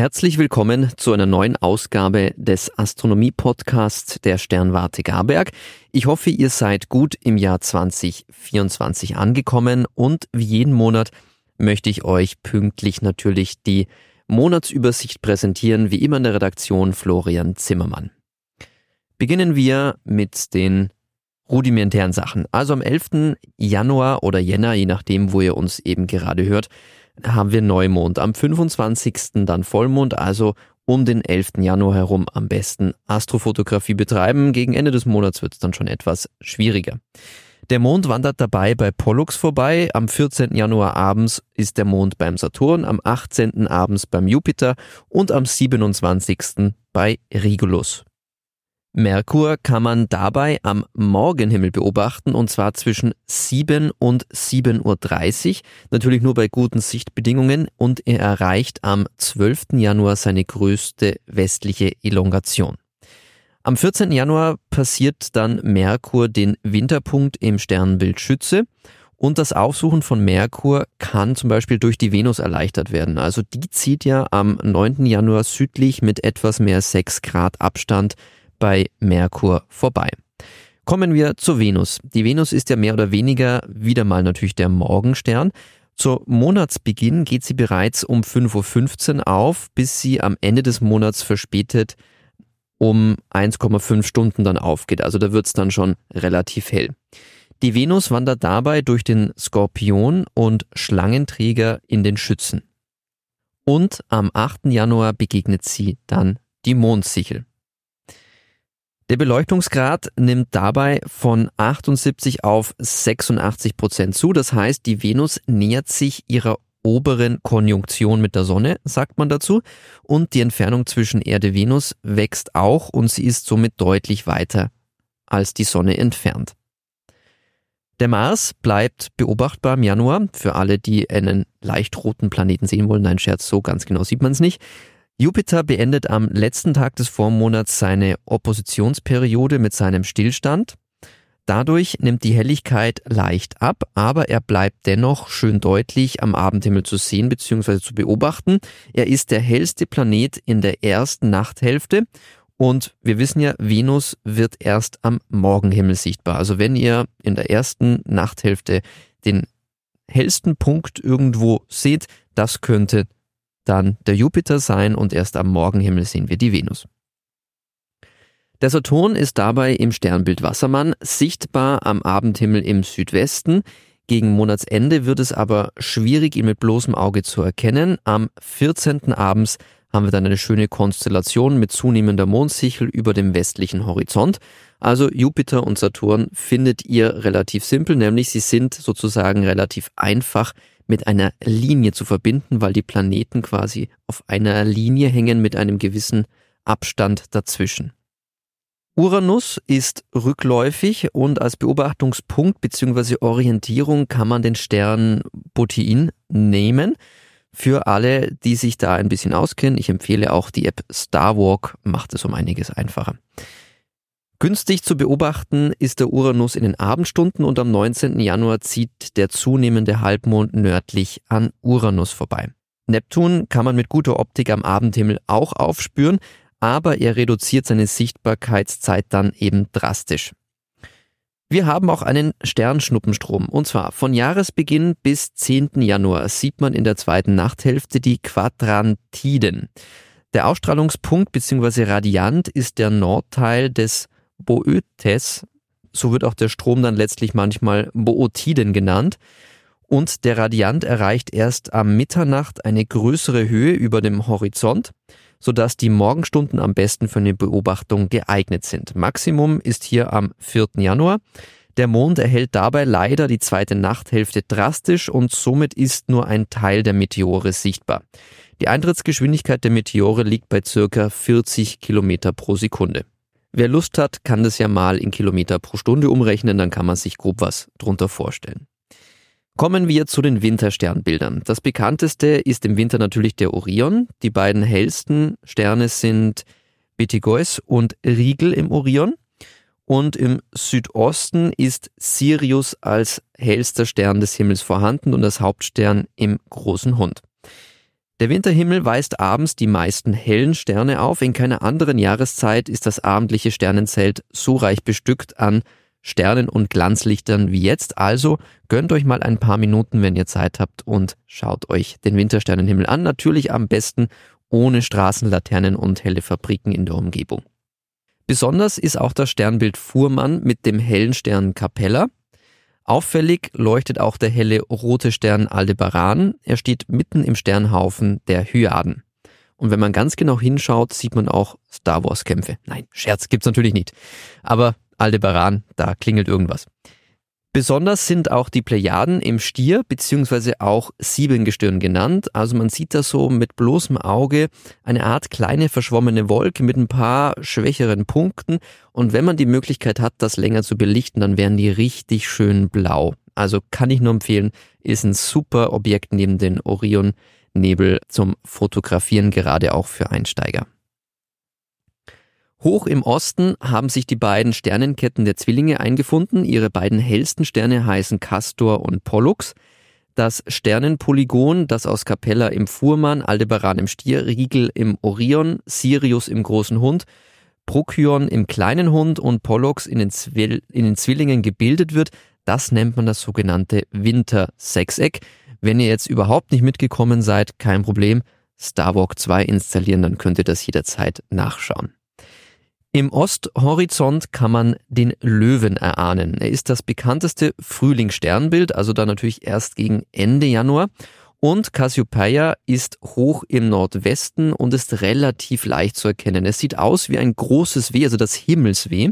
Herzlich willkommen zu einer neuen Ausgabe des Astronomie-Podcasts der Sternwarte Garberg. Ich hoffe, ihr seid gut im Jahr 2024 angekommen und wie jeden Monat möchte ich euch pünktlich natürlich die Monatsübersicht präsentieren, wie immer in der Redaktion Florian Zimmermann. Beginnen wir mit den rudimentären Sachen. Also am 11. Januar oder Jänner, je nachdem, wo ihr uns eben gerade hört, haben wir Neumond. Am 25. dann Vollmond, also um den 11. Januar herum am besten Astrofotografie betreiben. Gegen Ende des Monats wird es dann schon etwas schwieriger. Der Mond wandert dabei bei Pollux vorbei. Am 14. Januar abends ist der Mond beim Saturn, am 18. abends beim Jupiter und am 27. bei Regulus. Merkur kann man dabei am Morgenhimmel beobachten und zwar zwischen 7 und 7.30 Uhr, natürlich nur bei guten Sichtbedingungen und er erreicht am 12. Januar seine größte westliche Elongation. Am 14. Januar passiert dann Merkur den Winterpunkt im Sternbild Schütze und das Aufsuchen von Merkur kann zum Beispiel durch die Venus erleichtert werden. Also die zieht ja am 9. Januar südlich mit etwas mehr 6 Grad Abstand bei Merkur vorbei. Kommen wir zur Venus. Die Venus ist ja mehr oder weniger wieder mal natürlich der Morgenstern. Zu Monatsbeginn geht sie bereits um 5.15 Uhr auf, bis sie am Ende des Monats verspätet um 1,5 Stunden dann aufgeht. Also da wird es dann schon relativ hell. Die Venus wandert dabei durch den Skorpion und Schlangenträger in den Schützen. Und am 8. Januar begegnet sie dann die Mondsichel. Der Beleuchtungsgrad nimmt dabei von 78 auf 86 Prozent zu. Das heißt, die Venus nähert sich ihrer oberen Konjunktion mit der Sonne, sagt man dazu, und die Entfernung zwischen Erde-Venus wächst auch und sie ist somit deutlich weiter als die Sonne entfernt. Der Mars bleibt beobachtbar im Januar. Für alle, die einen leicht roten Planeten sehen wollen, ein Scherz, so ganz genau sieht man es nicht. Jupiter beendet am letzten Tag des Vormonats seine Oppositionsperiode mit seinem Stillstand. Dadurch nimmt die Helligkeit leicht ab, aber er bleibt dennoch schön deutlich am Abendhimmel zu sehen bzw. zu beobachten. Er ist der hellste Planet in der ersten Nachthälfte und wir wissen ja, Venus wird erst am Morgenhimmel sichtbar. Also wenn ihr in der ersten Nachthälfte den hellsten Punkt irgendwo seht, das könnte dann der Jupiter sein und erst am Morgenhimmel sehen wir die Venus. Der Saturn ist dabei im Sternbild Wassermann sichtbar am Abendhimmel im Südwesten. Gegen Monatsende wird es aber schwierig, ihn mit bloßem Auge zu erkennen. Am 14. abends haben wir dann eine schöne Konstellation mit zunehmender Mondsichel über dem westlichen Horizont. Also Jupiter und Saturn findet ihr relativ simpel, nämlich sie sind sozusagen relativ einfach mit einer Linie zu verbinden, weil die Planeten quasi auf einer Linie hängen mit einem gewissen Abstand dazwischen. Uranus ist rückläufig und als Beobachtungspunkt bzw. Orientierung kann man den Stern Botein nehmen. Für alle, die sich da ein bisschen auskennen, ich empfehle auch die App Starwalk, macht es um einiges einfacher. Günstig zu beobachten ist der Uranus in den Abendstunden und am 19. Januar zieht der zunehmende Halbmond nördlich an Uranus vorbei. Neptun kann man mit guter Optik am Abendhimmel auch aufspüren, aber er reduziert seine Sichtbarkeitszeit dann eben drastisch. Wir haben auch einen Sternschnuppenstrom und zwar von Jahresbeginn bis 10. Januar sieht man in der zweiten Nachthälfte die Quadrantiden. Der Ausstrahlungspunkt bzw. Radiant ist der Nordteil des Boötes, so wird auch der Strom dann letztlich manchmal Bootiden genannt. Und der Radiant erreicht erst am Mitternacht eine größere Höhe über dem Horizont, sodass die Morgenstunden am besten für eine Beobachtung geeignet sind. Maximum ist hier am 4. Januar. Der Mond erhält dabei leider die zweite Nachthälfte drastisch und somit ist nur ein Teil der Meteore sichtbar. Die Eintrittsgeschwindigkeit der Meteore liegt bei circa 40 Kilometer pro Sekunde. Wer Lust hat, kann das ja mal in Kilometer pro Stunde umrechnen, dann kann man sich grob was drunter vorstellen. Kommen wir zu den Wintersternbildern. Das bekannteste ist im Winter natürlich der Orion. Die beiden hellsten Sterne sind Betelgeuse und Riegel im Orion. Und im Südosten ist Sirius als hellster Stern des Himmels vorhanden und als Hauptstern im großen Hund. Der Winterhimmel weist abends die meisten hellen Sterne auf. In keiner anderen Jahreszeit ist das abendliche Sternenzelt so reich bestückt an Sternen und Glanzlichtern wie jetzt. Also gönnt euch mal ein paar Minuten, wenn ihr Zeit habt und schaut euch den Wintersternenhimmel an. Natürlich am besten ohne Straßenlaternen und helle Fabriken in der Umgebung. Besonders ist auch das Sternbild Fuhrmann mit dem hellen Stern Capella. Auffällig leuchtet auch der helle rote Stern Aldebaran. Er steht mitten im Sternhaufen der Hyaden. Und wenn man ganz genau hinschaut, sieht man auch Star Wars Kämpfe. Nein, Scherz gibt's natürlich nicht. Aber Aldebaran, da klingelt irgendwas. Besonders sind auch die Plejaden im Stier beziehungsweise auch Siebengestirn genannt. Also man sieht da so mit bloßem Auge eine Art kleine verschwommene Wolke mit ein paar schwächeren Punkten. Und wenn man die Möglichkeit hat, das länger zu belichten, dann wären die richtig schön blau. Also kann ich nur empfehlen, ist ein super Objekt neben den Orion-Nebel zum Fotografieren, gerade auch für Einsteiger. Hoch im Osten haben sich die beiden Sternenketten der Zwillinge eingefunden. Ihre beiden hellsten Sterne heißen Castor und Pollux. Das Sternenpolygon, das aus Capella im Fuhrmann, Aldebaran im Stier, Riegel im Orion, Sirius im großen Hund, Procyon im kleinen Hund und Pollux in den, Zwill in den Zwillingen gebildet wird, das nennt man das sogenannte Winter-Sechseck. Wenn ihr jetzt überhaupt nicht mitgekommen seid, kein Problem. Starwalk 2 installieren, dann könnt ihr das jederzeit nachschauen. Im Osthorizont kann man den Löwen erahnen. Er ist das bekannteste Frühlingssternbild, also dann natürlich erst gegen Ende Januar. Und Cassiopeia ist hoch im Nordwesten und ist relativ leicht zu erkennen. Es sieht aus wie ein großes W, also das Himmelsweh,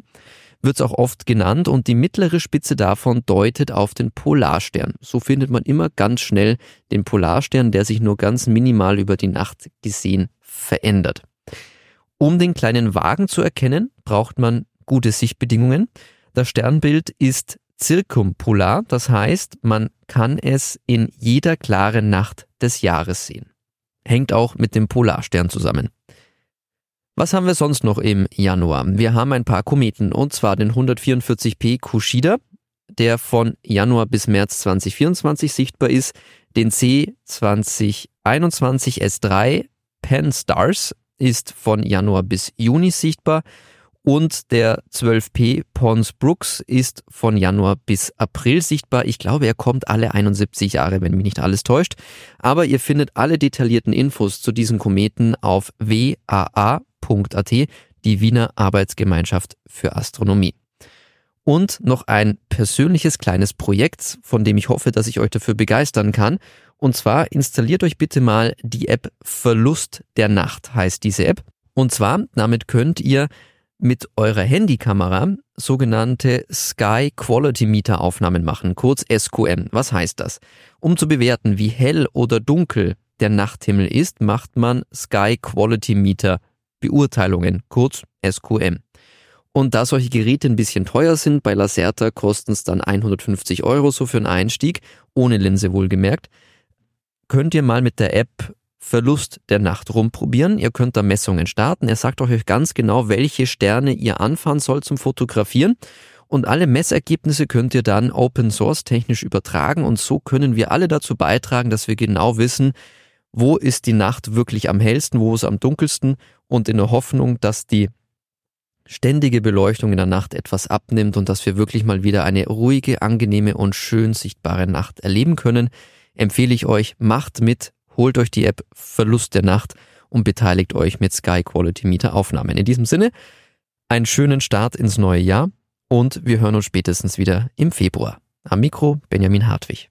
wird es auch oft genannt und die mittlere Spitze davon deutet auf den Polarstern. So findet man immer ganz schnell den Polarstern, der sich nur ganz minimal über die Nacht gesehen verändert. Um den kleinen Wagen zu erkennen, braucht man gute Sichtbedingungen. Das Sternbild ist zirkumpolar, das heißt, man kann es in jeder klaren Nacht des Jahres sehen. Hängt auch mit dem Polarstern zusammen. Was haben wir sonst noch im Januar? Wir haben ein paar Kometen, und zwar den 144p Kushida, der von Januar bis März 2024 sichtbar ist, den C 2021 S3 Pen Stars ist von Januar bis Juni sichtbar und der 12P Pons Brooks ist von Januar bis April sichtbar. Ich glaube, er kommt alle 71 Jahre, wenn mich nicht alles täuscht. Aber ihr findet alle detaillierten Infos zu diesen Kometen auf waa.at, die Wiener Arbeitsgemeinschaft für Astronomie. Und noch ein persönliches kleines Projekt, von dem ich hoffe, dass ich euch dafür begeistern kann. Und zwar installiert euch bitte mal die App Verlust der Nacht, heißt diese App. Und zwar, damit könnt ihr mit eurer Handykamera sogenannte Sky Quality Meter Aufnahmen machen, kurz SQM. Was heißt das? Um zu bewerten, wie hell oder dunkel der Nachthimmel ist, macht man Sky Quality Meter Beurteilungen, kurz SQM. Und da solche Geräte ein bisschen teuer sind, bei Lacerta kosten es dann 150 Euro so für einen Einstieg, ohne Linse wohlgemerkt, könnt ihr mal mit der App Verlust der Nacht rumprobieren. Ihr könnt da Messungen starten. Er sagt euch ganz genau, welche Sterne ihr anfahren sollt zum Fotografieren. Und alle Messergebnisse könnt ihr dann Open Source technisch übertragen. Und so können wir alle dazu beitragen, dass wir genau wissen, wo ist die Nacht wirklich am hellsten, wo ist am dunkelsten. Und in der Hoffnung, dass die ständige Beleuchtung in der Nacht etwas abnimmt und dass wir wirklich mal wieder eine ruhige, angenehme und schön sichtbare Nacht erleben können, empfehle ich euch, macht mit, holt euch die App Verlust der Nacht und beteiligt euch mit Sky Quality Meter Aufnahmen. In diesem Sinne, einen schönen Start ins neue Jahr und wir hören uns spätestens wieder im Februar. Am Mikro Benjamin Hartwig.